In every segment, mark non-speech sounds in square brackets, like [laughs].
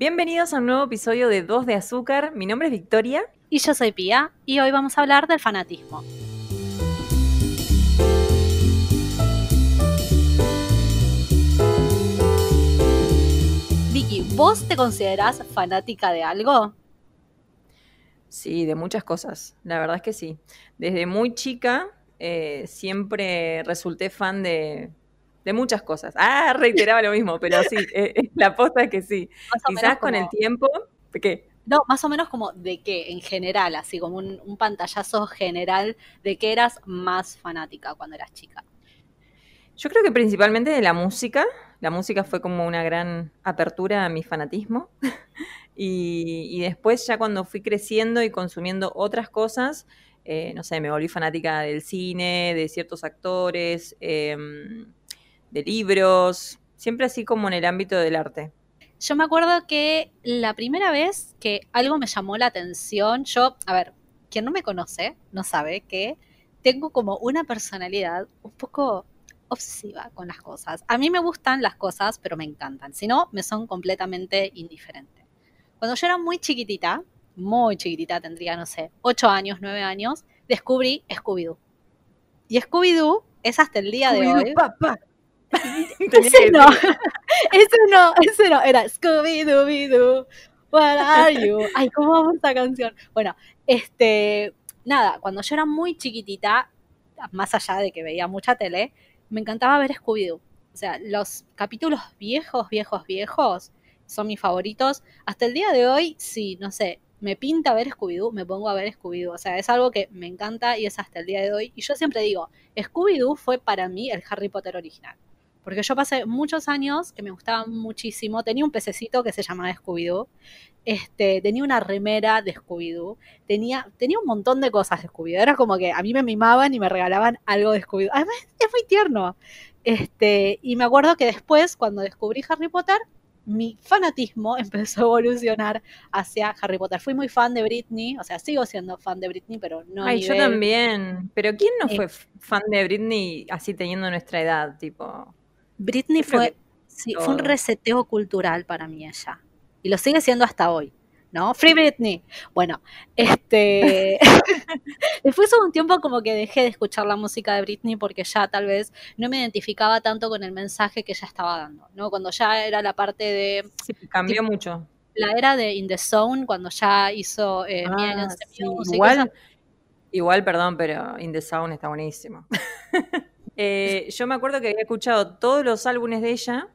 Bienvenidos a un nuevo episodio de Dos de Azúcar. Mi nombre es Victoria. Y yo soy Pía, y hoy vamos a hablar del fanatismo. Vicky, ¿vos te considerás fanática de algo? Sí, de muchas cosas. La verdad es que sí. Desde muy chica eh, siempre resulté fan de, de muchas cosas. Ah, reiteraba lo mismo, pero sí, eh, eh, la posta es que sí. Quizás con el tiempo, ¿qué? No, más o menos como de qué, en general, así como un, pantallazo general de qué eras más fanática cuando eras chica. Yo creo que principalmente de la música. La música fue como una gran apertura a mi fanatismo. [laughs] y, después ya cuando fui creciendo y consumiendo otras cosas, eh, no sé, me volví fanática del cine, de ciertos actores. Eh, de libros, siempre así como en el ámbito del arte. Yo me acuerdo que la primera vez que algo me llamó la atención, yo, a ver, quien no me conoce no sabe que tengo como una personalidad un poco obsesiva con las cosas. A mí me gustan las cosas, pero me encantan. Si no, me son completamente indiferentes. Cuando yo era muy chiquitita, muy chiquitita, tendría, no sé, 8 años, 9 años, descubrí Scooby-Doo. Y Scooby-Doo es hasta el día de hoy. [laughs] ese no, [laughs] ese no, ese no, era Scooby Dooby Doo, what are you? Ay, ¿cómo vamos esta canción? Bueno, este, nada, cuando yo era muy chiquitita, más allá de que veía mucha tele, me encantaba ver Scooby Doo. O sea, los capítulos viejos, viejos, viejos son mis favoritos. Hasta el día de hoy, sí, no sé, me pinta ver Scooby-Doo, me pongo a ver Scooby-Doo. O sea, es algo que me encanta y es hasta el día de hoy. Y yo siempre digo, Scooby-Doo fue para mí el Harry Potter original. Porque yo pasé muchos años que me gustaba muchísimo. Tenía un pececito que se llamaba Scooby-Doo. Este, tenía una remera de Scooby-Doo. Tenía, tenía un montón de cosas de Scooby-Doo. Era como que a mí me mimaban y me regalaban algo de Scooby-Doo. Además, es muy tierno. Este, y me acuerdo que después, cuando descubrí Harry Potter, mi fanatismo [laughs] empezó a evolucionar hacia Harry Potter. Fui muy fan de Britney, o sea, sigo siendo fan de Britney, pero no. Ay, yo también. Pero ¿quién no fue eh, fan de Britney así teniendo nuestra edad? Tipo. Britney fue, fue un reseteo cultural para mí ella. Y lo sigue siendo hasta hoy. ¿no? Free Britney. Bueno, este. [laughs] Después hubo un tiempo como que dejé de escuchar la música de Britney porque ya tal vez no me identificaba tanto con el mensaje que ella estaba dando, ¿no? Cuando ya era la parte de. Sí, cambió mucho. La era de In the Zone, cuando ya hizo eh, ah, Igual, igual, perdón, pero In the Zone está buenísimo. [laughs] Eh, yo me acuerdo que había escuchado todos los álbumes de ella,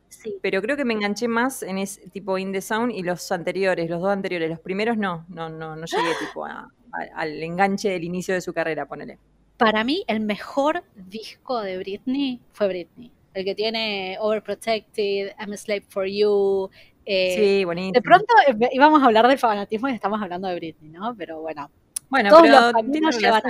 pero creo que me enganché más en ese tipo In the Sound y los anteriores, los dos anteriores. Los primeros no, no, no, no llegué tipo al enganche del inicio de su carrera, ponele. Para mí, el mejor disco de Britney fue Britney. El que tiene Overprotected, I'm a Slave for You. Eh, sí, buenísimo. De pronto eh, íbamos a hablar del fanatismo y estamos hablando de Britney, ¿no? Pero bueno. Bueno, todos pero los a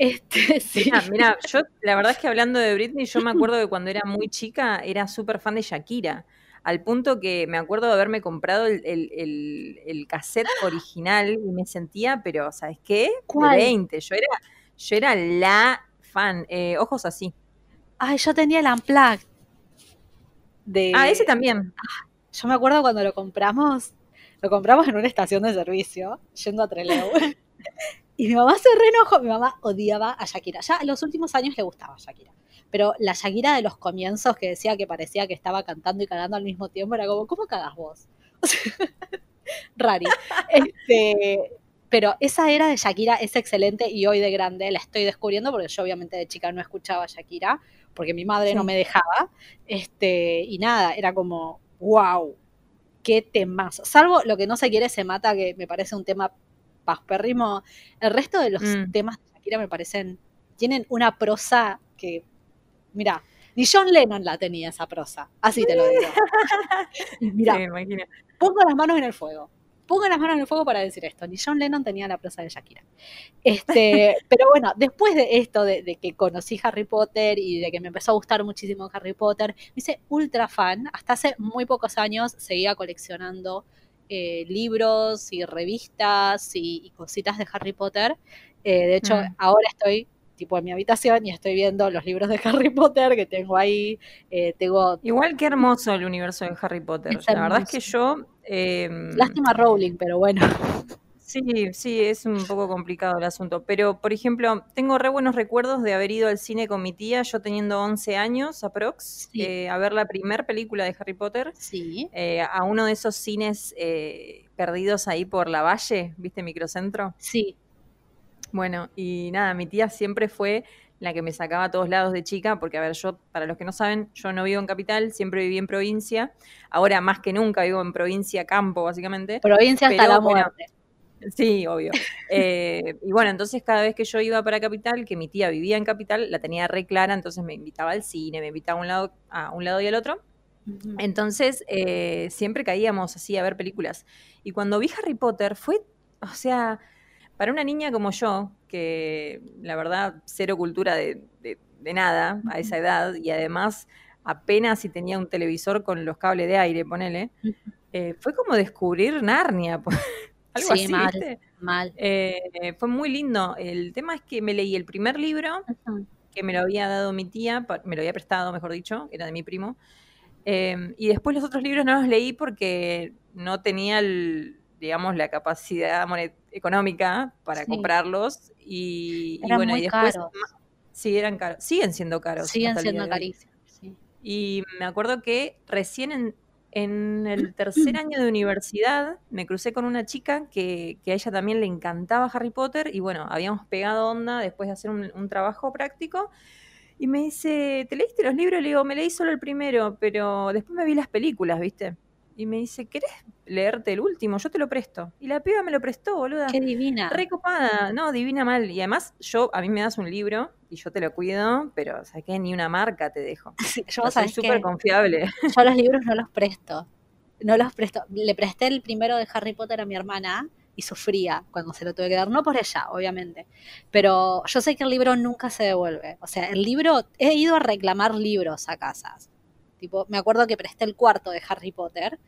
este, [laughs] sí. Mira, yo la verdad es que hablando de Britney, yo me [laughs] acuerdo que cuando era muy chica era súper fan de Shakira, al punto que me acuerdo de haberme comprado el, cassette original y me sentía, pero ¿sabes qué? ¿Cuál? 20. Yo era, yo era la fan. Eh, ojos así. Ay, yo tenía el Unplugged. De... Ah, ese también. Ah, yo me acuerdo cuando lo compramos, lo compramos en una estación de servicio, yendo a Trelew. [laughs] Y mi mamá se reenojó, mi mamá odiaba a Shakira. Ya en los últimos años le gustaba a Shakira. Pero la Shakira de los comienzos que decía que parecía que estaba cantando y cagando al mismo tiempo era como, ¿cómo cagas vos? [laughs] rari. Este, pero esa era de Shakira es excelente y hoy de grande la estoy descubriendo porque yo obviamente de chica no escuchaba a Shakira porque mi madre no me dejaba. Este, y nada, era como, wow, qué temazo. Salvo lo que no se quiere se mata, que me parece un tema perrimo El resto de los mm. temas de Shakira me parecen, tienen una prosa que, mira, ni John Lennon la tenía esa prosa, así te lo digo. [laughs] mira, pongo las manos en el fuego. Pongo las manos en el fuego para decir esto. Ni John Lennon tenía la prosa de Shakira. Este, [laughs] pero bueno, después de esto, de, de, que conocí Harry Potter y de que me empezó a gustar muchísimo Harry Potter, me hice ultra fan. Hasta hace muy pocos años seguía coleccionando eh, libros y revistas y, cositas de Harry Potter. Eh, de hecho, mm. ahora estoy tipo en mi habitación y estoy viendo los libros de [laughs] Harry Potter que tengo ahí. Eh, tengo... Igual que hermoso el universo de Harry Potter. La verdad es que yo... Em, Lástima Rowling, pero bueno. [laughs] Sí, sí, es un poco complicado el asunto. Pero, por ejemplo, tengo re buenos recuerdos de haber ido al cine con mi tía, yo teniendo 11 años aprox, eh, a ver la primera película de Harry Potter. Sí. Eh, a uno de esos cines perdidos ahí por la valle, ¿viste? Microcentro. Sí. Bueno, y nada, mi tía siempre fue la que me sacaba a todos lados de chica, porque a ver, yo, para los que no saben, yo no vivo en capital, siempre viví en provincia, ahora más que nunca vivo en provincia, campo, básicamente. Provincia hasta la muerte. Sí, obvio. Eh, y bueno, entonces cada vez que yo iba para capital, que mi tía vivía en capital, la tenía re clara, entonces me invitaba al cine, me invitaba a un lado, a un lado y al otro. Entonces, eh, siempre caíamos así a ver películas. Y cuando vi Harry Potter, fue, o sea, para una niña como yo, que la verdad, cero cultura de, nada a esa edad, y además apenas si tenía un televisor con los cables de aire, ponele, eh, fue como descubrir Narnia. [laughs] Algo así, mal, ¿viste? mal. Eh, fue muy lindo. El tema es que me leí el primer libro, que me lo había dado mi tía, me lo había prestado, mejor dicho, era de mi primo. Eh, y después los otros libros no los leí porque no tenía el, digamos, la capacidad económica para comprarlos. Y, bueno, y después. Sí, eran caros. Siguen siendo caros. Siguen siendo carísimos. Y me acuerdo que recién en, en, el tercer año de universidad me crucé con una chica que, que, a ella también le encantaba Harry Potter y bueno, habíamos pegado onda después de hacer un, un trabajo práctico. Y me dice, ¿te leíste los libros? Le digo, me leí solo el primero, pero después me vi las películas, ¿viste? Y me dice, ¿querés leerte el último? Yo te lo presto. Y la piba me lo prestó, boluda. Qué divina. Recopada, no, divina mal. Y además, yo, a mí me das un libro y yo te lo cuido, pero, ¿sabes qué? Ni una marca te dejo. [laughs] yo soy súper confiable. [laughs] Yo los libros no los presto. No los presto. Le presté el primero de Harry Potter a mi hermana y sufría cuando se lo tuve que dar. No por ella, obviamente. Pero yo sé que el libro nunca se devuelve. O sea, el libro, he ido a reclamar libros a casas Tipo, me acuerdo que presté el cuarto de Harry Potter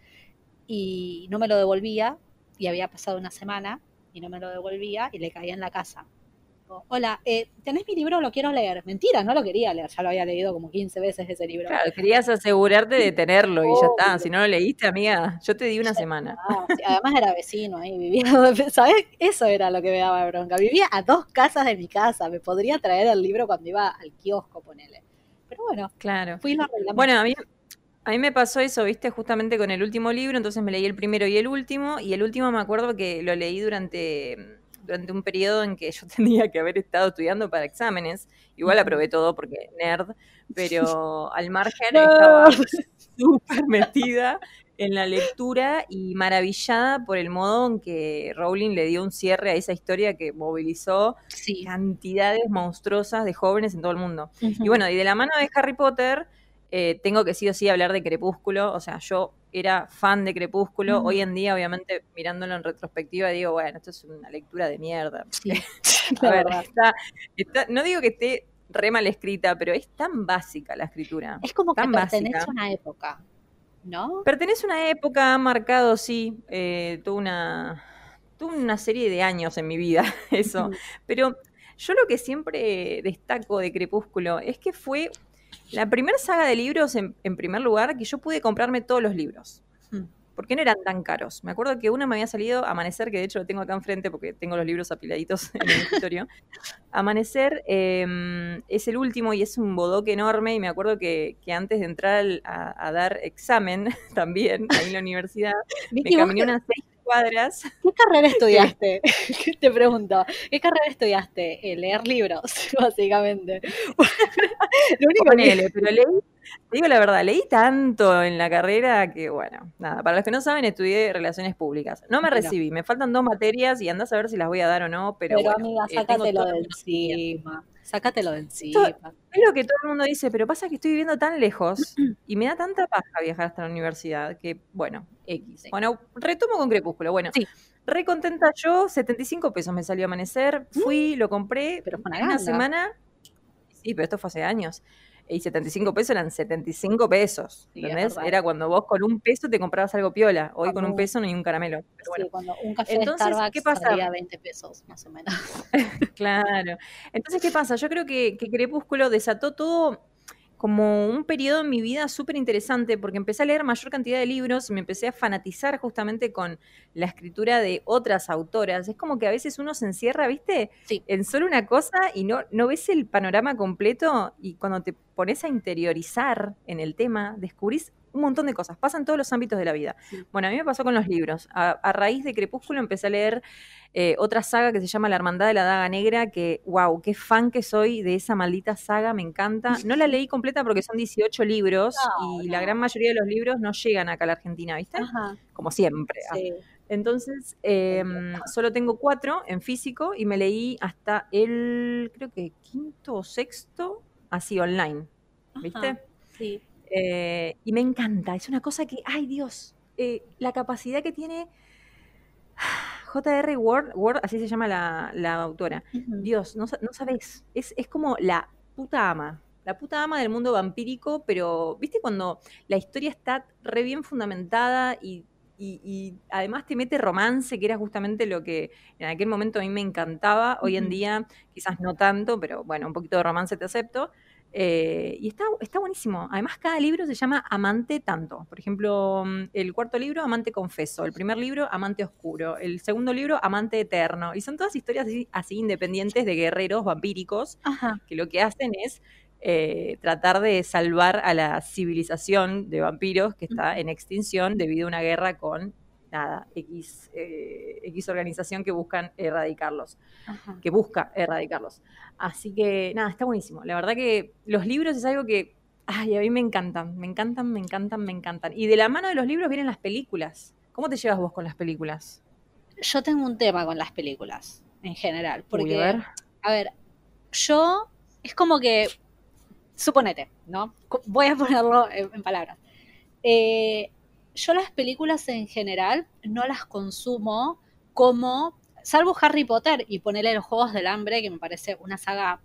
y no me lo devolvía y había pasado una semana y no me lo devolvía y le caía en la casa. Hola, eh, ¿tenés mi libro? Lo quiero leer. Mentira, no lo quería leer, ya lo había leído como 15 veces ese libro. Claro, querías asegurarte de tenerlo y ya está. Si no lo leíste, amiga, yo te di una semana. además era vecino ahí, vivía, [laughs] ¿sabes? Eso era lo que me daba bronca. Vivía a dos casas de mi casa, me podría traer el libro cuando iba al kiosco, ponele. Pero bueno, claro. Bueno, a mí, a mí me pasó eso, viste, justamente con el último libro, entonces me leí el primero y el último, y el último me acuerdo que lo leí durante, durante un periodo en que yo [laughs] tenía que haber estado estudiando para exámenes. Igual aprobé todo porque nerd, pero al margen [laughs] estaba súper metida en la lectura y maravillada por el modo en que Rowling le dio un cierre a esa historia que movilizó cantidades monstruosas de jóvenes en todo el mundo. Y bueno, y de la mano de Harry Potter, eh, tengo que sí o sí hablar de Crepúsculo. O sea, yo era fan de Crepúsculo. Hoy en día, obviamente, mirándolo en retrospectiva, digo, bueno, esto es una lectura de mierda. [laughs] [laughs] a ver, no digo que esté re mal escrita, pero es tan básica la escritura. Es como que pertenece a una época. ¿No? Pertenece a una época, ha marcado, sí, eh, una, una serie de años en mi vida, [laughs] eso. Pero yo lo que siempre destaco de Crepúsculo es que fue la primera saga de libros, en, en primer lugar, que yo pude comprarme todos los libros. ¿Por qué no eran tan caros? Me acuerdo que uno me había salido Amanecer, que de hecho lo tengo acá enfrente porque tengo los libros apiladitos en el escritorio. [laughs] Amanecer em, es el último y es un bodoque enorme y me acuerdo que, antes de entrar a, dar examen [laughs] también ahí en la universidad, [laughs] me caminé unas seis cuadras. ¿Qué carrera estudiaste? Te pregunto, ¿qué carrera estudiaste? Eh, leer libros, básicamente. Lo único que... pero leí digo la verdad, leí tanto en la carrera que, bueno, nada, para los que no saben, estudié Relaciones Públicas. No me recibí, me faltan dos materias y andás a ver si las voy a dar o no, pero. Pero amiga, eh, sácatelo de encima. Sácatelo de encima. es lo que todo el mundo dice, pero pasa que estoy viviendo tan lejos [clears throat] y me da tanta paja viajar hasta la universidad que, bueno, X. Bueno, retomo con Crepúsculo. Bueno, sí. re contenta yo, 75 pesos me salió a amanecer, fui, lo compré, pero fue una, una semana. Sí, pero esto fue hace años. Y 75 pesos eran 75 pesos, ¿entendés? Era cuando vos con un peso te comprabas algo piola, hoy con un peso no hay un caramelo. sí, cuando un café Entonces, de Starbucks ¿qué pasa? 20 pesos, más o menos. [laughs] claro. Entonces, ¿qué pasa? Yo creo que, que Crepúsculo desató todo como un periodo en mi vida súper interesante porque empecé a leer mayor cantidad de libros me empecé a fanatizar justamente con la escritura de otras autoras. Es como que a veces uno se encierra, ¿viste? En solo una cosa y no, no ves el panorama completo y cuando te pones a interiorizar en el tema, descubrís un montón de cosas, pasan todos los ámbitos de la vida. Bueno, a mí me pasó con los libros. A, raíz de Crepúsculo empecé a leer eh, otra saga que se llama La Hermandad de la Daga Negra, que, wow, qué fan que soy de esa maldita saga, me encanta. No la leí completa porque son 18 libros y la gran mayoría de los libros no llegan acá a la Argentina, ¿viste? Como siempre. Entonces, em, solo tengo cuatro en físico y me leí hasta el, creo que quinto o sexto, así online, ¿viste? Sí. Eh, y me encanta, es una cosa que, ay Dios, eh, la capacidad que tiene [sighs] J.R. Ward, Ward, así se llama la, autora. Dios, no, no sabes, es, es como la puta ama, la puta ama del mundo vampírico, pero viste cuando la historia está re bien fundamentada y, y, además te mete romance, que era justamente lo que en aquel momento a mí me encantaba. Hoy en día quizás no tanto, pero bueno, un poquito de romance te acepto. Eh, y está, está buenísimo. Además, cada libro se llama Amante Tanto. Por ejemplo, mm, el cuarto libro, Amante Confeso. El primer libro, Amante Oscuro. El segundo libro, Amante Eterno. Y son todas historias así, independientes de guerreros vampíricos que lo que hacen es eh, tratar de salvar a la civilización de vampiros que está en extinción debido a una guerra con nada, X, eh, X organización que buscan erradicarlos, que busca erradicarlos. Así que nada, está buenísimo. La verdad que los libros es algo que, ay, a mí me encantan, me encantan, me encantan, me encantan. Y de la mano de los libros vienen las películas. ¿Cómo te llevas vos con las películas? Yo tengo un tema con las películas, en general. Porque, a, ver. a ver, yo es como que, suponete, ¿no? Voy a ponerlo en, palabras. Eh, yo las películas en general no las consumo como, salvo Harry Potter y ponerle los Juegos del Hambre, que me parece una saga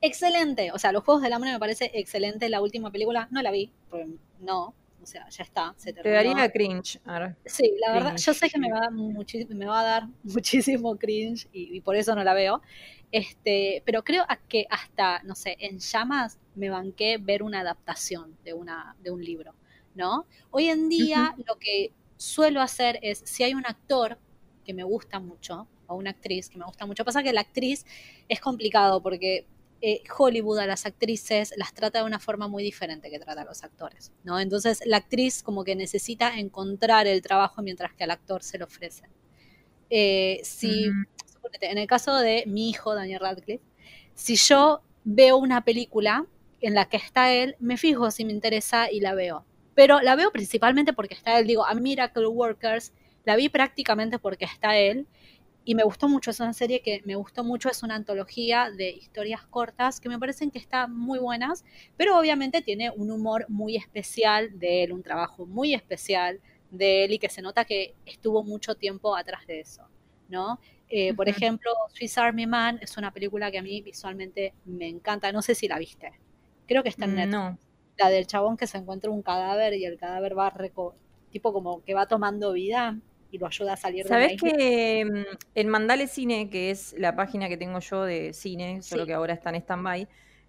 excelente. O sea, los Juegos del Hambre me parece excelente. La última película no la vi, no, o sea, ya está, se Te daría cringe. Sí, la verdad, yo sé que me va, a me va a dar [laughs] muchísimo cringe y, por eso no la veo. Este, pero creo que hasta, no sé, en llamas me banqué ver una adaptación de, una, de un libro. ¿No? Hoy en día lo que suelo hacer es, si hay un actor que me gusta mucho, o una actriz que me gusta mucho, pasa que la actriz es complicado porque eh, Hollywood a las actrices las trata de una forma muy diferente que trata a los actores, ¿no? Entonces la actriz como que necesita encontrar el trabajo mientras que al actor se lo ofrece. Eh, si, en el caso de mi hijo, Daniel Radcliffe, si yo veo una película en la que está él, me fijo si me interesa y la veo pero la veo principalmente porque está él. Digo, a Miracle Workers la vi prácticamente porque está él y me gustó mucho. Es una serie que me gustó mucho. Es una antología de historias cortas que me parecen que están muy buenas, pero obviamente tiene un humor muy especial de él, un trabajo muy especial de él y que se nota que estuvo mucho tiempo atrás de eso, ¿no? Eh, por ejemplo, Swiss Army Man es una película que a mí visualmente me encanta. No sé si la viste. Creo que está en Netflix. No la del chabón que se encuentra un cadáver y el cadáver va tipo como que va tomando vida y lo ayuda a salir de ¿Sabes que mm, en Mandale Cine, que es la página que tengo yo de cine, solo que ahora está en stand-by,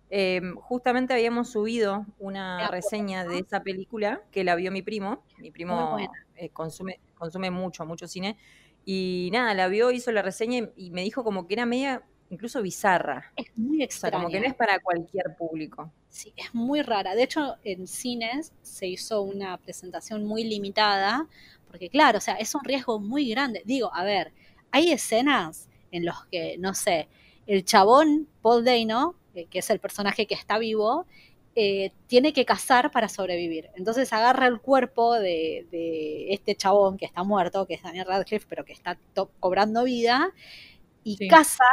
em, justamente habíamos subido una reseña de esa película que la vio mi primo. Mi primo eh, consume, consume mucho, mucho cine. Y nada, la vio, hizo la reseña y me dijo como que era media incluso bizarra. Es muy extraña. como que no es para cualquier público. Sí, es muy rara. De hecho, en cines se hizo una presentación muy limitada, porque claro, o sea, es un riesgo muy grande. Digo, a ver, hay escenas en los que, no sé, el chabón Paul Dano, eh, que es el personaje que está vivo, eh, tiene que cazar para sobrevivir. Entonces agarra el cuerpo de, este chabón que está muerto, que es Daniel Radcliffe, pero que está cobrando vida, y caza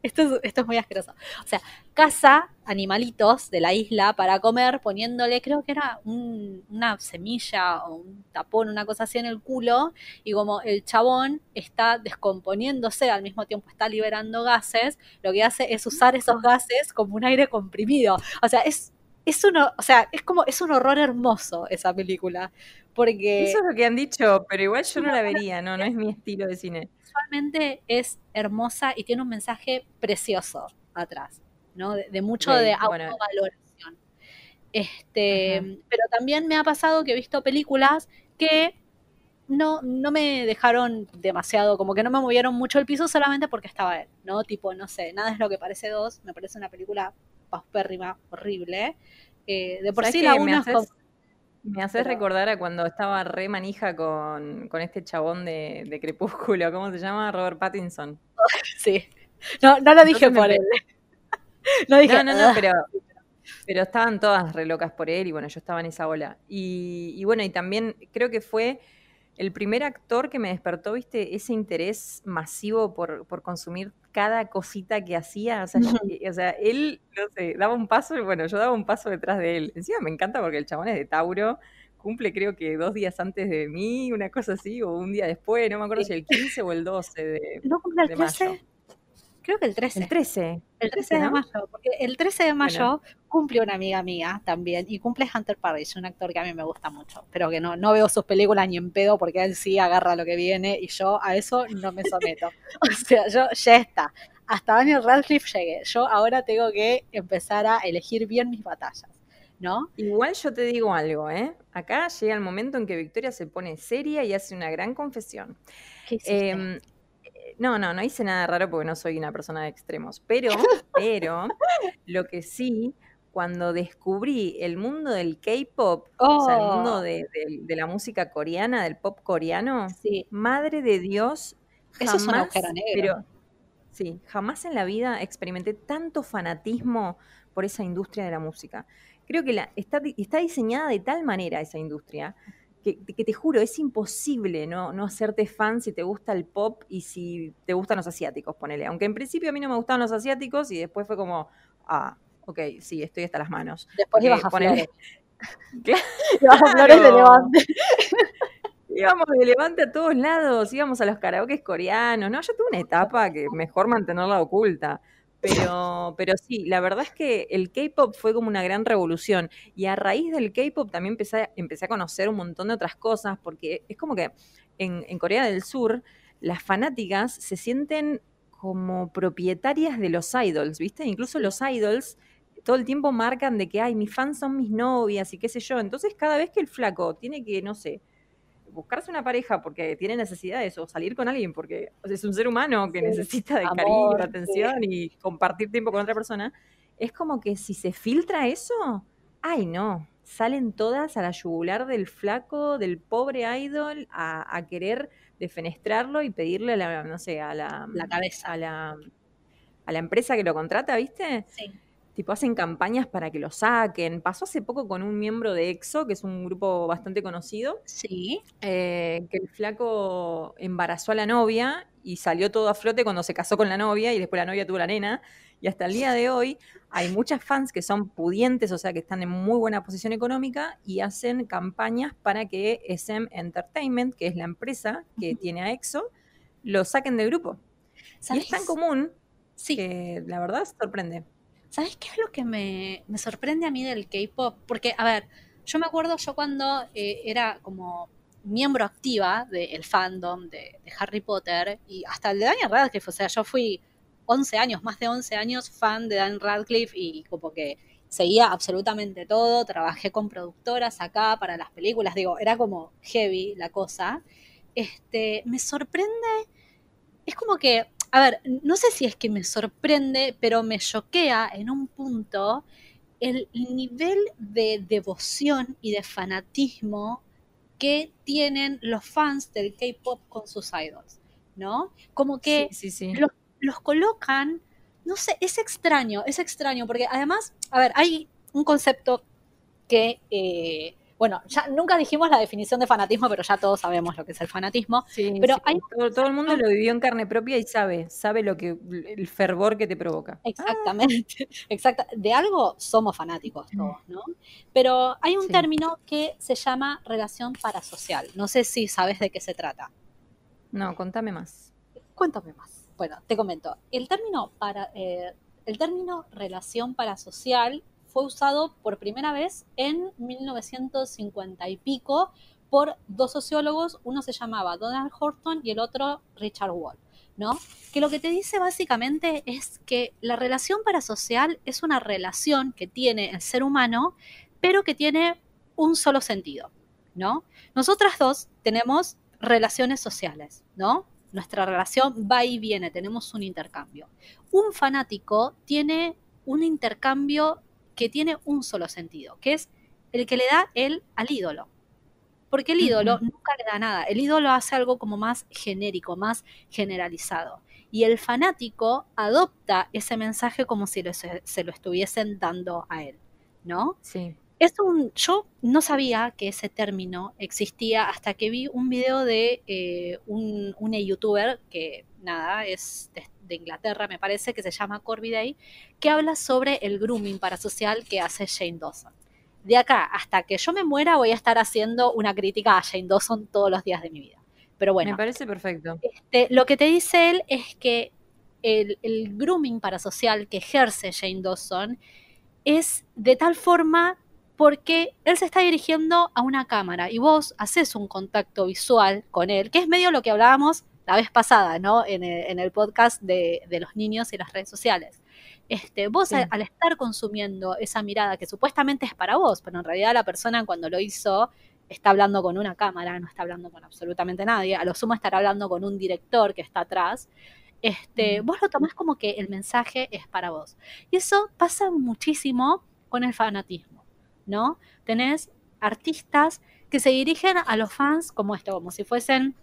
Esto es, muy asqueroso. O sea, caza animalitos de la isla para comer poniéndole, creo que era una semilla o un tapón, una cosa así en el culo, y como el chabón está descomponiéndose, al mismo tiempo está liberando gases, lo que hace es usar esos gases como un aire comprimido. O sea, es, es uno, o sea, es como, es un horror hermoso esa película. Porque. Eso es lo que han dicho, pero igual yo no la vería, no, no es mi estilo de cine visualmente es hermosa y tiene un mensaje precioso atrás, ¿no? De, mucho de autovaloración. Este, pero también me ha pasado que he visto películas que no, no me dejaron demasiado, como que no me movieron mucho el piso solamente porque estaba él, ¿no? Tipo, no sé, nada es lo que parece dos, me parece una película paupérrima, horrible. Eh, de por sí la uno me haces recordar a cuando estaba re manija con, este chabón de, Crepúsculo, ¿cómo se llama? Robert Pattinson. [laughs] Sí. No, no lo dije por él. [laughs] No dije No, no, no, pero, pero estaban todas re locas por él y bueno, yo estaba en esa ola. Y, y bueno, y también creo que fue el primer actor que me despertó, viste, ese interés masivo por, por consumir cada cosita que hacía. O sea, o sea, él, no sé, daba un paso, y bueno, yo daba un paso detrás de él. Encima me encanta porque el chabón es de Tauro, cumple creo que dos días antes de mí, una cosa así, o un día después, no me acuerdo si el 15 o el 12 de, ¿No cumple el 13? Creo que el 13. El 13. El 13 de mayo, porque el 13 de mayo cumple una amiga mía también, y cumple Hunter Parrish, un actor que a mí me gusta mucho, pero que no, no veo sus películas ni en pedo porque él sí agarra lo que viene y yo a eso no me someto. [laughs] o sea, yo ya está. Hasta Daniel Radcliffe llegué. Yo ahora tengo que empezar a elegir bien mis batallas. ¿No? Igual yo te digo algo, ¿eh? Acá llega el momento en que Victoria se pone seria y hace una gran confesión. ¿Qué eh, no, no, no hice nada raro porque no soy una persona de extremos. Pero, [laughs] pero, lo que sí, cuando descubrí el mundo del K-pop, o sea, el mundo oh. de, la música coreana, del pop coreano, madre de Dios, jamás, Eso es pero sí, jamás en la vida experimenté tanto fanatismo por esa industria de la música. Creo que la, está, está diseñada de tal manera esa industria que, te juro, es imposible ¿no? no hacerte fan si te gusta el pop y si te gustan los asiáticos, ponele. Aunque en principio a mí no me gustaban los asiáticos y después fue como, ah, ok, sí, estoy hasta las manos. Después ibas a Flores. [laughs] ibas a Flores de Levante. [laughs] íbamos de Levante a todos lados, íbamos a los karaokes coreanos, ¿no? Yo tuve una etapa que mejor mantenerla oculta. Pero, pero sí, la verdad es que el K-pop fue como una gran revolución. Y a raíz del K-pop también empecé, empecé a conocer un montón de otras cosas, porque es como que en, Corea del Sur las fanáticas se sienten como propietarias de los idols, ¿viste? Incluso los idols todo el tiempo marcan de que, ay, mis fans son mis novias y qué sé yo. Entonces, cada vez que el flaco tiene que, no sé, buscarse una pareja porque tiene necesidades o salir con alguien porque es un ser humano que necesita de cariño, de atención y compartir tiempo con otra persona, es como que si se filtra eso, ay no, salen todas a la yugular del flaco, del pobre idol, a, querer defenestrarlo y pedirle a la, no sé, a la, la cabeza, a la, a la empresa que lo contrata, ¿viste? Sí tipo hacen campañas para que lo saquen. Pasó hace poco con un miembro de EXO, que es un grupo bastante conocido. Sí. Eh, que el flaco embarazó a la novia y salió todo a flote cuando se casó con la novia y después la novia tuvo la nena. Y hasta el día de hoy hay muchas fans que son pudientes, o sea, que están en muy buena posición económica y hacen campañas para que SM Entertainment, que es la empresa que tiene a EXO, lo saquen del grupo. Y es tan común sí. que la verdad sorprende. ¿Sabes qué es lo que me, sorprende a mí del K-pop? Porque, a ver, yo me acuerdo yo cuando eh, era como miembro activa del fandom de, Harry Potter y hasta el de Daniel Radcliffe, o sea, yo fui 11 años, más de 11 años fan de Dan Radcliffe y como que seguía absolutamente todo, trabajé con productoras acá para las películas, digo, era como heavy la cosa. Este, me sorprende, es como que a ver, no sé si es que me sorprende, pero me choquea en un punto el nivel de devoción y de fanatismo que tienen los fans del K-pop con sus idols, ¿no? Como que Los, colocan, no sé, es extraño, es extraño, porque además, a ver, hay un concepto que eh, bueno, ya nunca dijimos la definición de fanatismo, pero ya todos sabemos lo que es el fanatismo. Sí, pero Hay... Todo, el mundo lo vivió en carne propia y sabe, sabe lo que el fervor que te provoca. Exactamente, [laughs] exacta. De algo somos fanáticos todos, ¿no? Pero hay un término que se llama relación parasocial. No sé si sabes de qué se trata. No, contame más. Cuéntame más. Bueno, te comento. El término para eh, el término relación parasocial fue usado por primera vez en 1950 y pico por dos sociólogos, uno se llamaba Donald Horton y el otro Richard Wall, ¿no? Que lo que te dice básicamente es que la relación parasocial es una relación que tiene el ser humano, pero que tiene un solo sentido, ¿no? Nosotras dos tenemos relaciones sociales, ¿no? Nuestra relación va y viene, tenemos un intercambio. Un fanático tiene un intercambio que tiene un solo sentido, que es el que le da él al ídolo. Porque el ídolo nunca le da nada. El ídolo hace algo como más genérico, más generalizado. Y el fanático adopta ese mensaje como si se lo estuviesen dando a él, ¿no? Sí. Es un, yo no sabía que ese término existía hasta que vi un video de eh, un, youtuber que, nada, es de, Inglaterra, me parece, que se llama Corby Day, que habla sobre el grooming parasocial que hace Shane Dawson. De acá hasta que yo me muera voy a estar haciendo una crítica a Shane Dawson todos los días de mi vida. Pero bueno. Me parece perfecto. Este, lo que te dice él es que el, el grooming parasocial que ejerce Shane Dawson es de tal forma porque él se está dirigiendo a una cámara y vos haces un contacto visual con él, que es medio lo que hablábamos la vez pasada, ¿no? En el, podcast de, los niños y las redes sociales. Este, vos al, estar consumiendo esa mirada que supuestamente es para vos, pero en realidad la persona cuando lo hizo está hablando con una cámara, no está hablando con absolutamente nadie, a lo sumo estará hablando con un director que está atrás, este, vos lo tomás como que el mensaje es para vos. Y eso pasa muchísimo con el fanatismo. ¿no? Tenés artistas que se dirigen a los fans como esto, como si fuesen,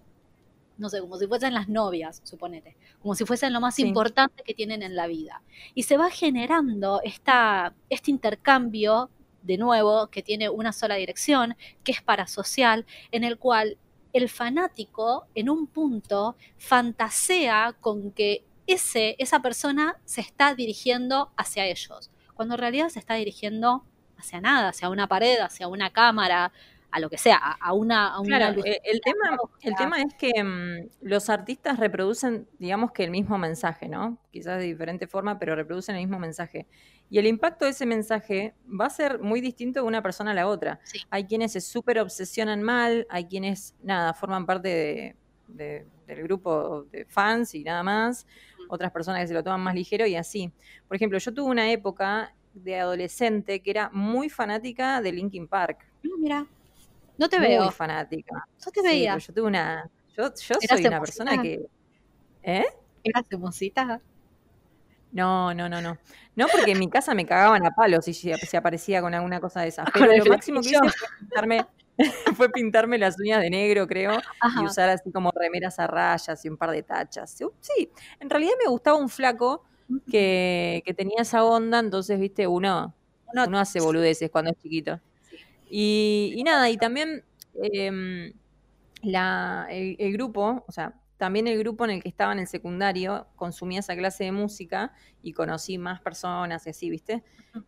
no sé, como si fuesen las novias, suponete, como si fuesen lo más importante que tienen en la vida. Y se va generando esta, este intercambio, de nuevo, que tiene una sola dirección, que es parasocial, en el cual el fanático en un punto fantasea con que ese, esa persona se está dirigiendo hacia ellos, cuando en realidad se está dirigiendo hacia nada, hacia una pared, hacia una cámara, a lo que sea, a, una, claro, eh, El, tema, el tema es que mm, los artistas reproducen, digamos que el mismo mensaje, ¿no? Quizás de diferente forma, pero reproducen el mismo mensaje. Y el impacto de ese mensaje va a ser muy distinto de una persona a la otra. Hay quienes se súper obsesionan mal, hay quienes, nada, forman parte de, del grupo de fans y nada más, otras personas que se lo toman más ligero y así. Por ejemplo, yo tuve una época de adolescente que era muy fanática de Linkin Park. Ah, mira, no te veo. Muy fanática. Yo te veía. yo tuve una. Yo, yo soy una persona que. ¿Eh? ¿Eras musita? No, no, no, no. No, porque en mi casa me cagaban a palos si se aparecía con alguna cosa de esas. Pero lo máximo que hice fue pintarme, [laughs] fue pintarme las uñas de negro, creo, y usar así como remeras a rayas y un par de tachas. Sí, en realidad me gustaba un flaco que, tenía esa onda, entonces, viste, uno, uno hace boludeces cuando es chiquito. Y, nada, y también em, la, el, grupo, o sea, también el grupo en el que estaba en el secundario consumía esa clase de música y conocí más personas y así, ¿viste?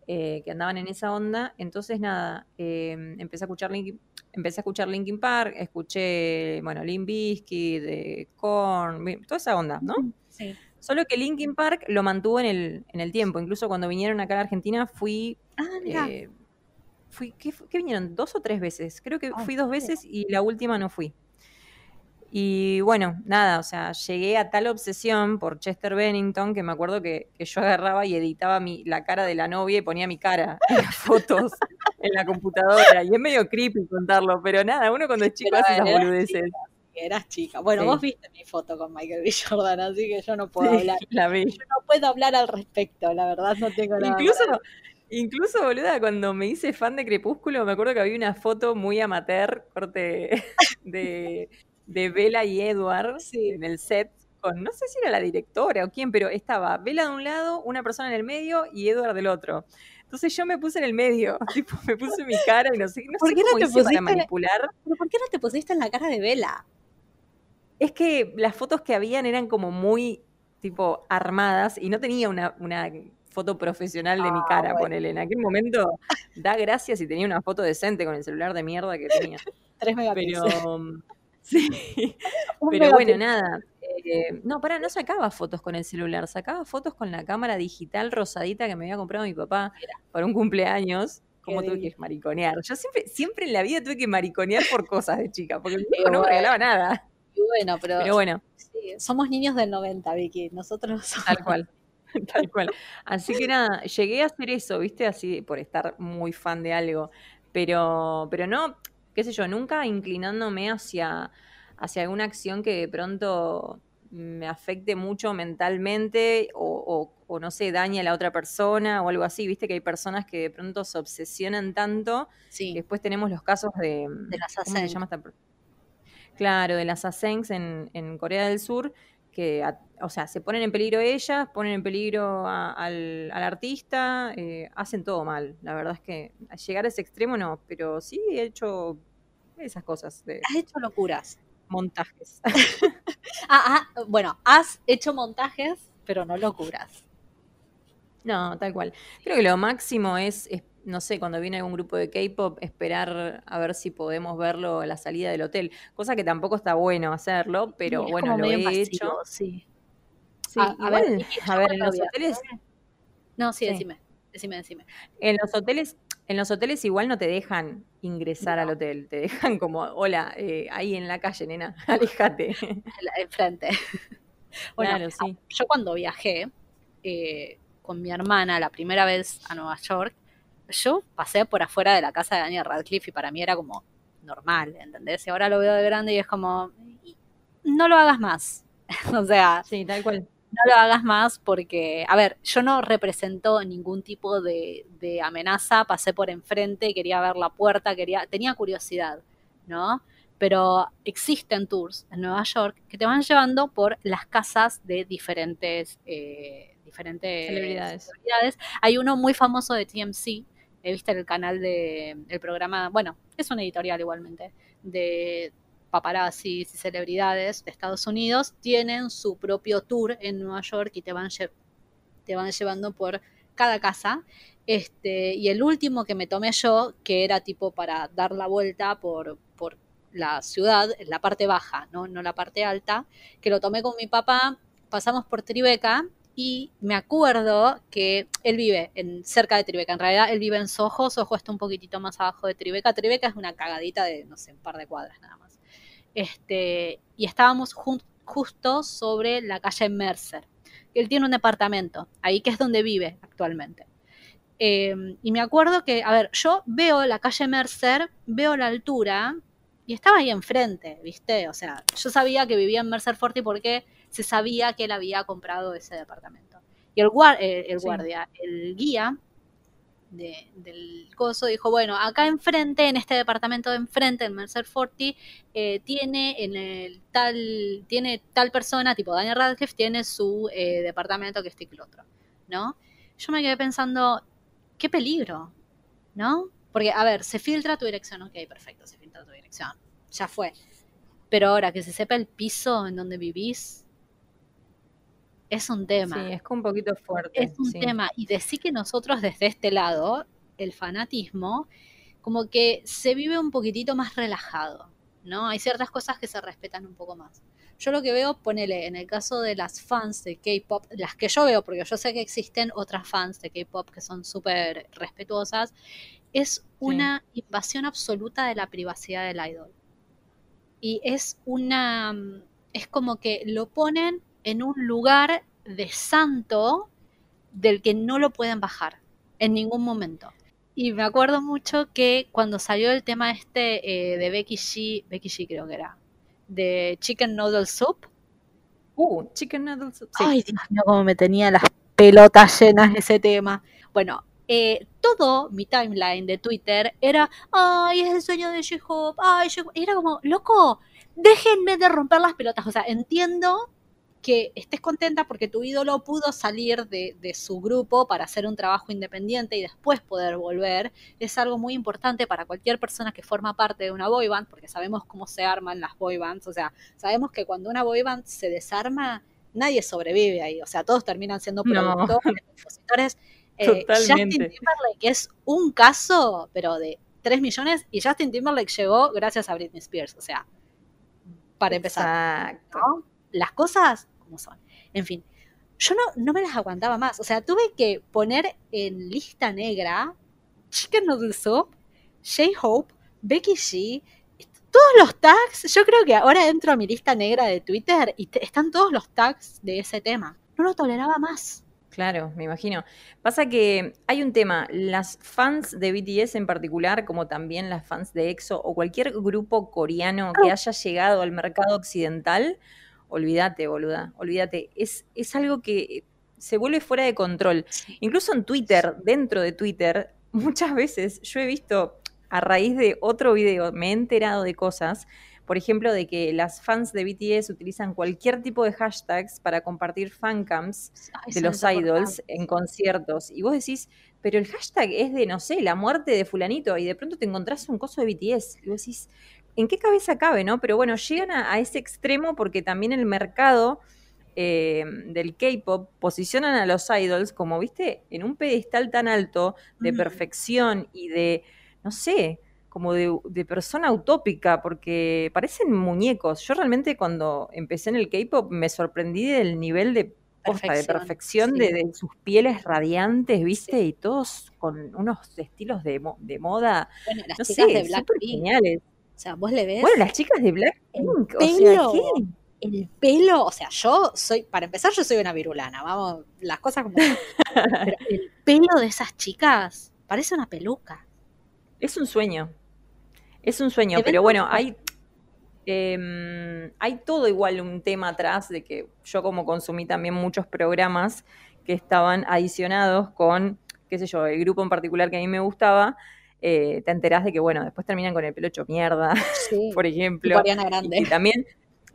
Eh, que andaban en esa onda. Entonces, nada, em, empecé a escuchar Linkin, empecé a escuchar Linkin Park, escuché, bueno, Limp Bizkit, de Korn, toda esa onda, ¿no? Sí. Solo que Linkin Park lo mantuvo en el, en el tiempo. Incluso cuando vinieron acá a Argentina fui... Ah, eh, fui ¿qué, vinieron? ¿Dos o tres veces? Creo que fui dos veces y la última no fui. Y bueno, nada, o sea, llegué a tal obsesión por Chester Bennington que me acuerdo que, yo agarraba y editaba mi, la cara de la novia y ponía mi cara en las [laughs] fotos en la computadora. Y es medio creepy contarlo, pero nada, uno cuando es chico hace esas boludeces eras chica. Bueno, vos viste mi foto con Michael B. Jordan, así que yo no puedo hablar. Yo no puedo hablar al respecto, la verdad no tengo nada. Incluso, incluso, boluda, cuando me hice fan de Crepúsculo, me acuerdo que había una foto muy amateur, corte [laughs] de, de Bella y Edward en el set. Con, no sé si era la directora o quién, pero estaba Bella de un lado, una persona en el medio y Edward del otro. Entonces yo me puse en el medio, [laughs] tipo, me puse mi cara y no sé, no ¿Por sé qué no cómo te hice para manipular. ¿Pero por qué no te pusiste en la cara de Vela? Es que las fotos que habían eran como muy, tipo, armadas y no tenía una, una foto profesional de mi Ah, cara, bueno. ponele. En aquel momento da gracias si tenía una foto decente con el celular de mierda que tenía. [laughs] 3 megapíxeles. Pero, [laughs] sí, [laughs] Un pero bueno, nada. eh, no, pará, no sacaba fotos con el celular, sacaba fotos con la cámara digital rosadita que me había comprado mi papá para un cumpleaños. Como tuve que mariconear. Yo siempre, siempre en la vida tuve que mariconear por cosas de chica, porque viejo no me regalaba nada. Y bueno, pero, Pero bueno, sí, somos niños del 90, Vicky. Nosotros somos... tal cual. [laughs] Tal cual. Así que nada, llegué a hacer eso, ¿viste? Así por estar muy fan de algo. Pero, pero no, qué sé yo, nunca inclinándome hacia, hacia alguna acción que de pronto me afecte mucho mentalmente o, o- o, no sé, dañe a la otra persona o algo así. Viste que hay personas que de pronto se obsesionan tanto que Sí, después tenemos los casos de. de las ¿Cómo se Ascent. llama esta? per- Claro, de las Ascengs en, en Corea del Sur, que, a- o sea, se ponen en peligro ellas, ponen en peligro a- al, al artista, eh, hacen todo mal. La verdad es que a llegar a ese extremo no, pero sí he hecho esas cosas de Has hecho locuras. montajes. [laughs] Ah, ah, bueno, has hecho montajes, pero no locuras. No, tal cual. Creo que lo máximo es, es, no sé, cuando viene algún grupo de K-pop, esperar a ver si podemos verlo a la salida del hotel. Cosa que tampoco está bueno hacerlo, pero Sí, bueno, lo he invasivo, hecho. Sí. Sí, A- a ver, a ver, en los hoteles, No, sí, decime, decime, decime. en los hoteles, en los hoteles igual no te dejan ingresar al hotel, te dejan como, hola, eh, ahí en la calle, nena, [laughs] aléjate. El- Enfrente. [laughs] Bueno, claro, sí. yo cuando viajé eh, con mi hermana la primera vez a Nueva York, yo pasé por afuera de la casa de Daniel Radcliffe y para mí era como normal, ¿entendés? Y ahora lo veo de grande y es como, no lo hagas más. [laughs] o sea, Sí, tal cual. no lo hagas más porque, a ver, yo no represento ningún tipo de, de amenaza, pasé por enfrente, quería ver la puerta, quería, tenía curiosidad, ¿no? Pero existen tours en Nueva York que te van llevando por las casas de diferentes, eh, diferentes Celebridades. celebridades. Hay uno muy famoso de TMC, he visto el canal de, el programa, bueno, es una editorial igualmente, de paparazzis y celebridades de Estados Unidos, tienen su propio tour en Nueva York y te van, te van llevando por cada casa. Este, y el último que me tomé yo, que era tipo para dar la vuelta por, por la ciudad, la parte baja, ¿no? no la parte alta, que lo tomé con mi papá, pasamos por Tribeca y me acuerdo que él vive en, cerca de Tribeca, en realidad él vive en Soho, Soho está un poquitito más abajo de Tribeca, Tribeca es una cagadita de, no sé, un par de cuadras nada más. Este, y estábamos jun- justo sobre la calle Mercer. Él tiene un departamento, ahí que es donde vive actualmente. Eh, y me acuerdo que, a ver, yo veo la calle Mercer, veo la altura y estaba ahí enfrente, ¿viste? O sea, yo sabía que vivía en Mercer Forty porque se sabía que él había comprado ese departamento. Y el, guar- eh, el Sí. guardia, el guía de- del coso dijo, bueno, acá enfrente, en este departamento de enfrente, en Mercer Forty, eh, tiene en el tal, tiene tal persona, tipo Daniel Radcliffe, tiene su eh, departamento que este y que el otro, ¿no? Yo me quedé pensando, qué peligro, ¿no? Porque, a ver, se filtra tu dirección, ok, perfecto, se filtra tu dirección, ya fue. Pero ahora que se sepa el piso en donde vivís, es un tema. Sí, es un poquito fuerte. Es un sí. tema. Y decir que nosotros desde este lado, el fanatismo, como que se vive un poquitito más relajado, ¿no? Hay ciertas cosas que se respetan un poco más. Yo lo que veo, ponele, en el caso de las fans de K-pop, las que yo veo, porque yo sé que existen otras fans de K-pop que son súper respetuosas, es una invasión absoluta de la privacidad del idol. Y es una. Es como que lo ponen en un lugar de santo del que no lo pueden bajar en ningún momento. Y me acuerdo mucho que cuando salió el tema este eh, de Becky G, Becky G creo que era, de Chicken Noodle Soup. Uh, chicken noodles. Sí. Ay, Dios mío, cómo me tenía las pelotas llenas ese tema. Bueno, eh, todo mi timeline de Twitter era, ay, es el sueño de J-Hope, ay, J-Hope". Y era como, loco, déjenme de romper las pelotas. O sea, entiendo que estés contenta porque tu ídolo pudo salir de, su grupo para hacer un trabajo independiente y después poder volver, es algo muy importante para cualquier persona que forma parte de una boy band, porque sabemos cómo se arman las boy bands, o sea, sabemos que cuando una boy band se desarma, nadie sobrevive ahí, o sea, todos terminan siendo productores, [laughs] compositores. Eh, Justin Timberlake es un caso, pero de 3 millones, y Justin Timberlake llegó gracias a Britney Spears, o sea, para empezar. Las cosas como son. En fin, yo no, no me las aguantaba más. O sea, tuve que poner en lista negra Chicken Noodle Soup, J-Hope, Becky G, todos los tags. Yo creo que ahora entro a mi lista negra de Twitter y están todos los tags de ese tema. No lo toleraba más. Claro, me imagino. Pasa que hay un tema, las fans de BTS en particular, como también las fans de EXO o cualquier grupo coreano que haya llegado al mercado occidental, olvídate, boluda, olvídate. Es, es algo que se vuelve fuera de control. Incluso en Twitter, dentro de Twitter, [laughs] muchas veces yo he visto, a raíz de otro video, me he enterado de cosas, por ejemplo, de que las fans de BTS utilizan cualquier tipo de hashtags para compartir fancams de los idols en conciertos. Y vos decís, pero el hashtag es de, no sé, la muerte de fulanito, y de pronto te encontrás un coso de BTS. Y vos decís, ¿en qué cabeza cabe, no? Pero bueno, llegan a, ese extremo porque también el mercado eh, del K-pop posicionan a los idols como, viste, en un pedestal tan alto de perfección y de, no sé, como de, persona utópica, porque parecen muñecos. Yo realmente cuando empecé en el K-pop me sorprendí del nivel de perfección, de, perfección de, sus pieles radiantes, ¿viste? Y todos con unos estilos de, moda, bueno, las chicas de Blackpink, geniales. O sea, vos le ves. Bueno, las chicas de Blackpink, o sea, ¿qué? El pelo, o sea, yo soy, para empezar, yo soy una virulana, vamos, las cosas como. [laughs] pero el pelo de esas chicas parece una peluca. Es un sueño. Es un sueño, pero bueno, hay, em, hay todo igual un tema atrás de que yo como consumí también muchos programas que estaban adicionados con, qué sé yo, el grupo en particular que a mí me gustaba, eh, te enterás de que, bueno, después terminan con el pelo hecho mierda, [laughs] por ejemplo. Grande. Y, también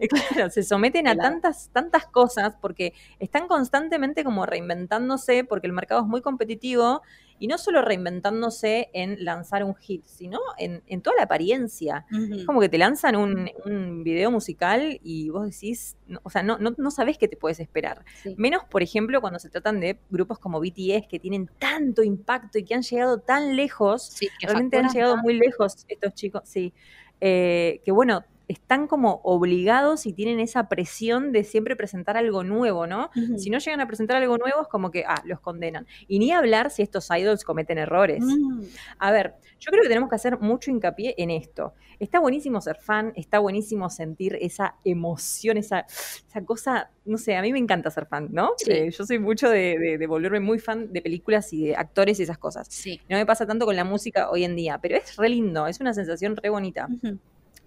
Claro, se someten a tantas, tantas cosas porque están constantemente como reinventándose porque el mercado es muy competitivo y no solo reinventándose en lanzar un hit, sino en, toda la apariencia. Como que te lanzan un, un, video musical y vos decís, o sea, no, no, no sabés qué te puedes esperar. Menos, por ejemplo, cuando se tratan de grupos como BTS que tienen tanto impacto y que han llegado tan lejos, realmente han llegado muy lejos estos chicos, sí. Eh, que bueno, están como obligados y tienen esa presión de siempre presentar algo nuevo, ¿no? Si no llegan a presentar algo nuevo es como que, ah, los condenan. Y ni hablar si estos idols cometen errores. Mm. A ver, yo creo que tenemos que hacer mucho hincapié en esto. Está buenísimo ser fan, está buenísimo sentir esa emoción, esa, esa cosa, no sé, a mí me encanta ser fan, ¿no? Eh, yo soy mucho de, volverme muy fan de películas y de actores y esas cosas. Sí. No me pasa tanto con la música hoy en día, pero es re lindo, es una sensación re bonita.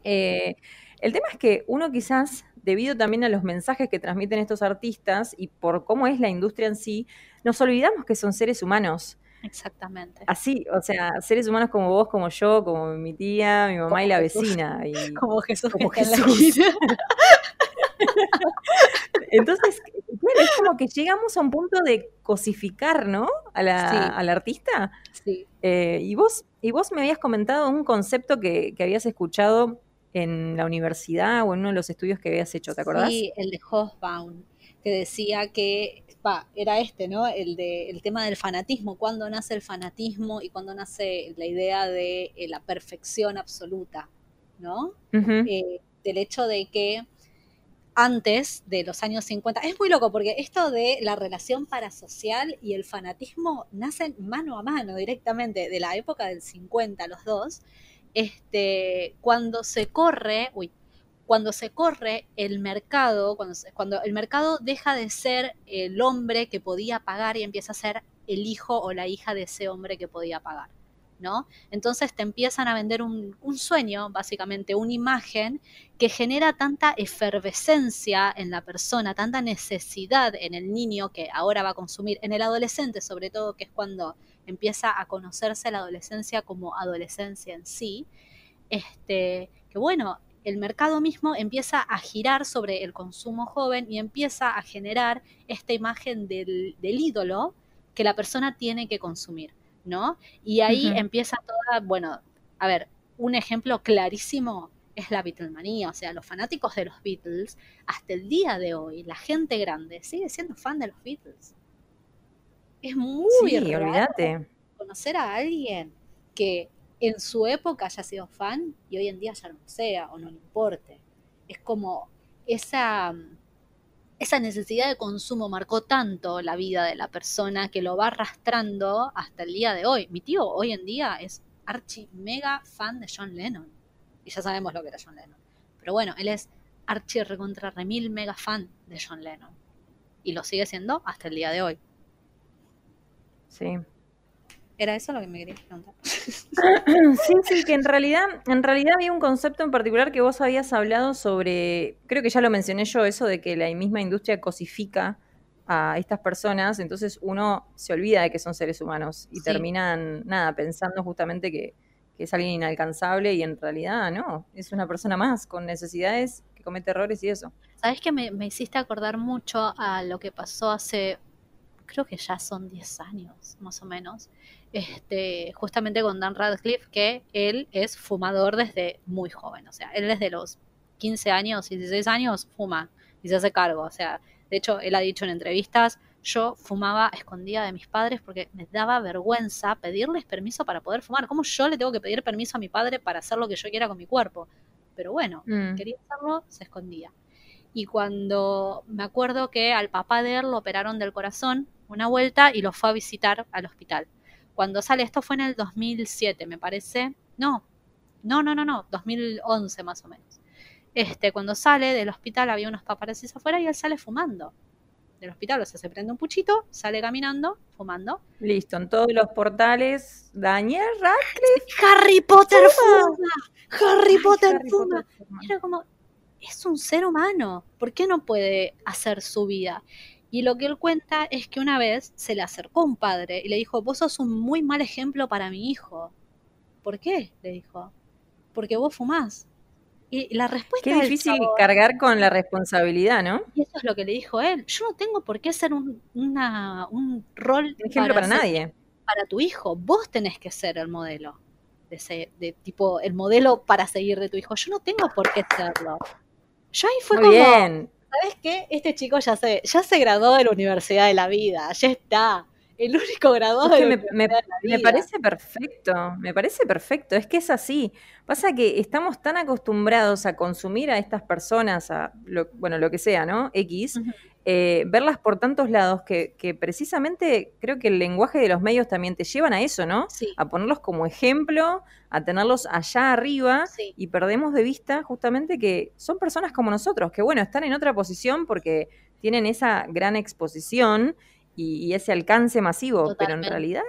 Eh, el tema es que uno quizás, debido también a los mensajes que transmiten estos artistas y por cómo es la industria en sí, nos olvidamos que son seres humanos. Exactamente. Así, o sea, seres humanos como vos, como yo, como mi tía, mi mamá y la vecina. Y, [laughs] como Jesús. Como Jesús. [laughs] Entonces, es como que llegamos a un punto de cosificar, ¿no? A la, al artista. Sí. Eh, y, vos, y vos me habías comentado un concepto que, que habías escuchado en la universidad o en uno de los estudios que habías hecho, ¿te acordás? Sí, el de Hofbaum, que decía que, era este, ¿no? El, de, el tema del fanatismo, cuándo nace el fanatismo y cuándo nace la idea de eh, la perfección absoluta, ¿no? Eh, del hecho de que antes de los años 50. Es muy loco porque esto de la relación parasocial y el fanatismo nacen mano a mano directamente de la época del 50, los dos, este, cuando se corre, uy, cuando se corre el mercado, cuando, el mercado deja de ser el hombre que podía pagar y empieza a ser el hijo o la hija de ese hombre que podía pagar. ¿No? Entonces te empiezan a vender un, sueño, básicamente una imagen que genera tanta efervescencia en la persona, tanta necesidad en el niño que ahora va a consumir, en el adolescente sobre todo, que es cuando empieza a conocerse la adolescencia como adolescencia en sí, este, que bueno, el mercado mismo empieza a girar sobre el consumo joven y empieza a generar esta imagen del, ídolo que la persona tiene que consumir, ¿no? Y ahí empieza toda, bueno, a ver, un ejemplo clarísimo es la Beatlemanía, o sea, los fanáticos de los Beatles, hasta el día de hoy, la gente grande sigue siendo fan de los Beatles. Es muy sí, olvídate. conocer a alguien que en su época haya sido fan y hoy en día ya no sea o no le importe. Es como esa, esa necesidad de consumo marcó tanto la vida de la persona que lo va arrastrando hasta el día de hoy. Mi tío hoy en día es archi mega fan de John Lennon. Y ya sabemos lo que era John Lennon. Pero bueno, él es archi recontra remil mega fan de John Lennon. Y lo sigue siendo hasta el día de hoy. Sí, ¿Era eso lo que me querías preguntar? [clears throat] Sí, sí, que en realidad, en realidad había un concepto en particular que vos habías hablado sobre, creo que ya lo mencioné yo, eso de que la misma industria cosifica a estas personas, entonces uno se olvida de que son seres humanos y terminan, nada, pensando justamente que, es alguien inalcanzable y en realidad no, es una persona más con necesidades que comete errores y eso. Sabes que me, me hiciste acordar mucho a lo que pasó hace, creo que ya son 10 años más o menos, este, justamente con Dan Radcliffe, que él es fumador desde muy joven, o sea, él desde los 15 años, 16 años fuma y se hace cargo, o sea, de hecho, él ha dicho en entrevistas, yo fumaba escondida de mis padres porque me daba vergüenza pedirles permiso para poder fumar. ¿Cómo yo le tengo que pedir permiso a mi padre para hacer lo que yo quiera con mi cuerpo? Pero bueno, mm. quería hacerlo, se escondía. Y cuando me acuerdo que al papá de él lo operaron del corazón una vuelta y lo fue a visitar al hospital. Cuando sale, esto fue en el 2007, me parece. No, no, no, no, no, 2011 más o menos. Este, cuando sale del hospital había unos paparazzis afuera y él sale fumando. Del hospital, o sea, se prende un puchito, sale caminando, fumando. Listo, en todos los portales, Daniel Radcliffe. [laughs] Harry Potter fuma. Harry Potter fuma. Era como, es un ser humano. ¿Por qué no puede hacer su vida? Y lo que él cuenta es que una vez se le acercó un padre y le dijo, vos sos un muy mal ejemplo para mi hijo. ¿Por qué? Le dijo. Porque vos fumás. Y la respuesta Qué difícil cargar con la responsabilidad, ¿no? Y eso es lo que le dijo él. Yo no tengo por qué ser un, una, un rol. ejemplo para, nadie. Para tu hijo. Vos tenés que ser el modelo. De, de, tipo, el modelo para seguir de tu hijo. Yo no tengo por qué serlo. Yo ahí fue Muy Bien. ¿Sabes qué? Este chico ya se, ya se graduó de la Universidad de la Vida, ya está. El único graduado de, me, me, me, parece perfecto, me parece perfecto. Es que es así. Pasa que estamos tan acostumbrados a consumir a estas personas, a lo, bueno, lo que sea, ¿no? X, eh, verlas por tantos lados que, que, precisamente creo que el lenguaje de los medios también te llevan a eso, ¿no? Sí. A ponerlos como ejemplo, a tenerlos allá arriba y perdemos de vista justamente que son personas como nosotros, que bueno, están en otra posición porque tienen esa gran exposición y, ese alcance masivo, pero en realidad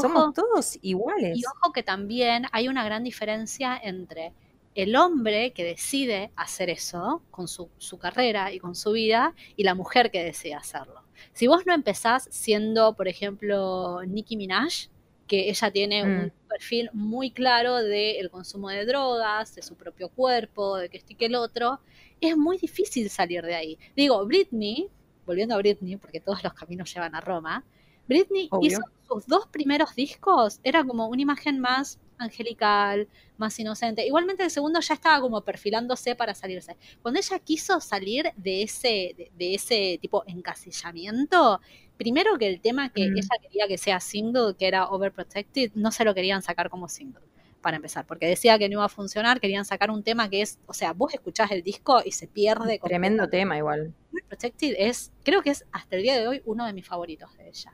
somos todos iguales. Y ojo que también hay una gran diferencia entre el hombre que decide hacer eso con su, carrera y con su vida y la mujer que decide hacerlo. Si vos no empezás siendo, por ejemplo, Nicki Minaj, que ella tiene un mm. perfil muy claro del consumo de drogas, de su propio cuerpo, de que esto y que el otro, es muy difícil salir de ahí. Digo, Britney, volviendo a Britney, porque todos los caminos llevan a Roma, Britney hizo sus dos primeros discos, era como una imagen más angelical, más inocente. Igualmente el segundo ya estaba como perfilándose para salirse. Cuando ella quiso salir de ese, de, ese tipo encasillamiento, primero que el tema que mm. ella quería que sea single, que era Overprotected, no se lo querían sacar como single para empezar, porque decía que no iba a funcionar, querían sacar un tema que es, o sea, vos escuchás el disco y se pierde. Tremendo tema igual. Protected es, creo que es hasta el día de hoy uno de mis favoritos de ella.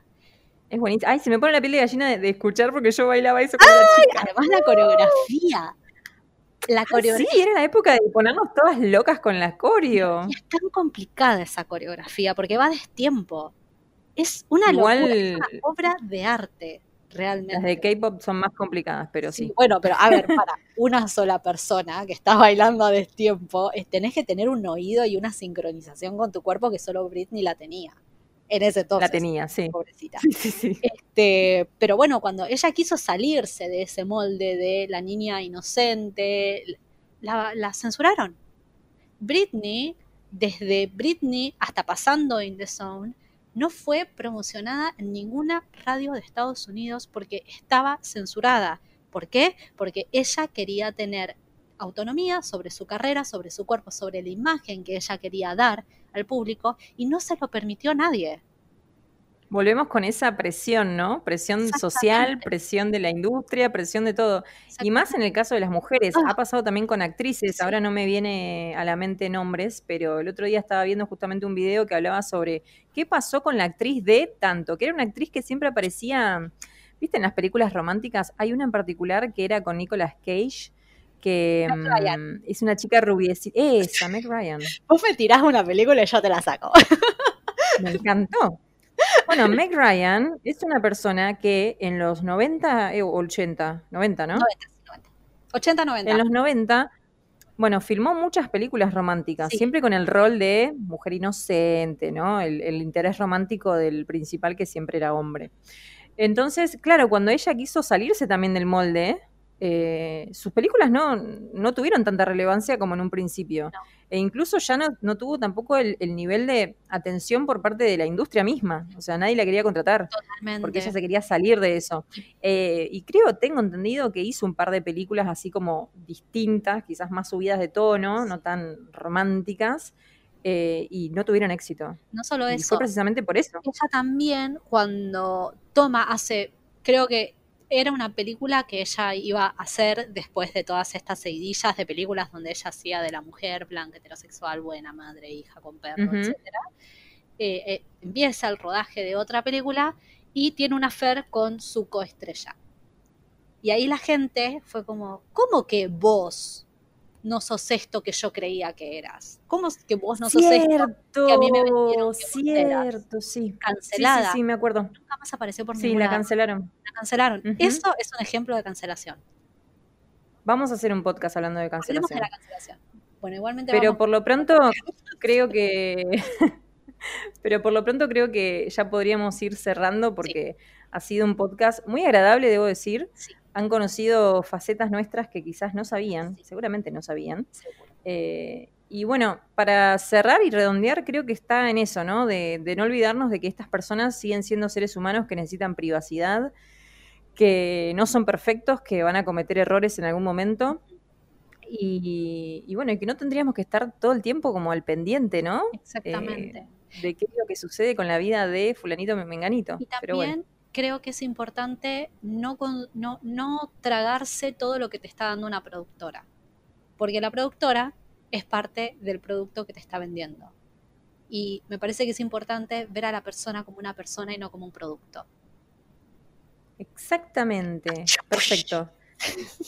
Es buenísimo. Ay, se me pone la piel de gallina de, escuchar porque yo bailaba eso con la chica. Además la coreografía. La coreografía. Sí, era la época de ponernos todas locas con la coreo. es tan complicada esa coreografía porque va destiempo. Es una, Igual... es una obra de arte realmente. Las de K-pop son más complicadas, pero sí, Bueno, pero a ver, para una sola persona que está bailando a destiempo, tenés que tener un oído y una sincronización con tu cuerpo que solo Britney la tenía. En ese entonces. La tenía, sí. Pobrecita. Sí, sí, Este, pero bueno, cuando ella quiso salirse de ese molde de la niña inocente, la, censuraron. Britney, desde Britney hasta pasando In the Zone, no fue promocionada en ninguna radio de Estados Unidos porque estaba censurada. ¿Por qué? Porque ella quería tener autonomía sobre su carrera, sobre su cuerpo, sobre la imagen que ella quería dar al público y no se lo permitió a nadie. Volvemos con esa presión, ¿no? Presión social, presión de la industria, presión de todo. Y más en el caso de las mujeres. Ha ah. pasado también con actrices. Ahora no me viene a la mente nombres, pero el otro día estaba viendo justamente un video que hablaba sobre qué pasó con la actriz de tanto, que era una actriz que siempre aparecía, viste, en las películas románticas. Hay una en particular que era con Nicolas Cage, que mm, es una chica rubiecita. Esa, Meg Ryan. [laughs] Vos me tirás una película y yo te la saco. Me encantó. Bueno, [laughs] Meg Ryan es una persona que en los 90 o 80, 90, ¿no? 90, 90. 80, 90. En los 90, bueno, filmó muchas películas románticas, siempre con el rol de mujer inocente, ¿no? El, el interés romántico del principal que siempre era hombre. Entonces, claro, cuando ella quiso salirse también del molde, eh, sus películas no, no, tuvieron tanta relevancia como en un principio. E incluso ya no, tuvo tampoco el, nivel de atención por parte de la industria misma. O sea, nadie la quería contratar. Porque ella se quería salir de eso. Eh, y creo, tengo entendido que hizo un par de películas así como distintas, quizás más subidas de tono, no tan románticas. Eh, y no tuvieron éxito. No solo eso. Fue precisamente por eso. Ella también, cuando toma, hace, creo que era una película que ella iba a hacer después de todas estas seguidillas de películas donde ella hacía de la mujer blanca, heterosexual, buena madre, hija con perro, etc. Eh, eh, empieza el rodaje de otra película y tiene una affair con su coestrella. Y ahí la gente fue como, ¿cómo que vos no sos esto que yo creía que eras? ¿Cómo es que vos no sos esto que a mí me vendieron Cierto, sí. Cancelada. Sí, sí, me acuerdo. Nunca más apareció por Sí, la cancelaron. La cancelaron. Eso es un ejemplo de cancelación. Vamos a hacer un podcast hablando de cancelación. De la cancelación. Bueno, igualmente Pero por lo pronto [laughs] creo que [laughs] Pero por lo pronto creo que ya podríamos ir cerrando porque ha sido un podcast muy agradable, debo decir. Sí han conocido facetas nuestras que quizás no sabían, seguramente no sabían. Eh, y bueno, para cerrar y redondear, creo que está en eso, ¿no? De, no olvidarnos de que estas personas siguen siendo seres humanos que necesitan privacidad, que no son perfectos, que van a cometer errores en algún momento. Y, bueno, y que no tendríamos que estar todo el tiempo como al pendiente, ¿no? Exactamente. Eh, de qué es lo que sucede con la vida de fulanito menganito. Y también creo que es importante no, no, no tragarse todo lo que te está dando una productora, porque la productora es parte del producto que te está vendiendo. Y me parece que es importante ver a la persona como una persona y no como un producto. Exactamente. Perfecto.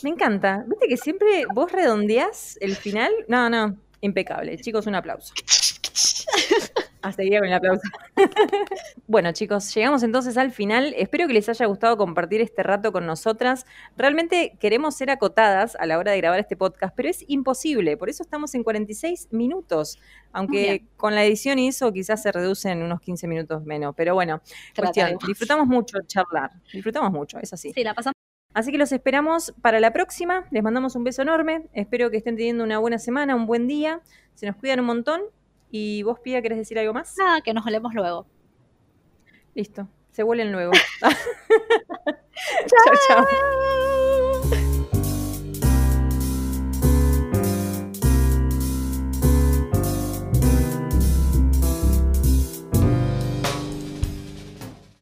Me encanta. Viste que siempre vos redondeás el final. No, no. Impecable. Chicos, un aplauso. [laughs] A seguir con el aplauso. [laughs] bueno, chicos, llegamos entonces al final. Espero que les haya gustado compartir este rato con nosotras. Realmente queremos ser acotadas a la hora de grabar este podcast, pero es imposible. Por eso estamos en 46 minutos. Aunque con la edición y eso quizás se reduce en unos 15 minutos menos. Pero bueno, cuestión, disfrutamos mucho charlar. Disfrutamos mucho, es así. Sí, la pasamos. Así que los esperamos para la próxima. Les mandamos un beso enorme. Espero que estén teniendo una buena semana, un buen día. Se nos cuidan un montón ¿Y vos, Pía, querés decir algo más? Nada, que nos hablemos luego. Listo, se vuelen luego. [laughs] [laughs] chao, chao.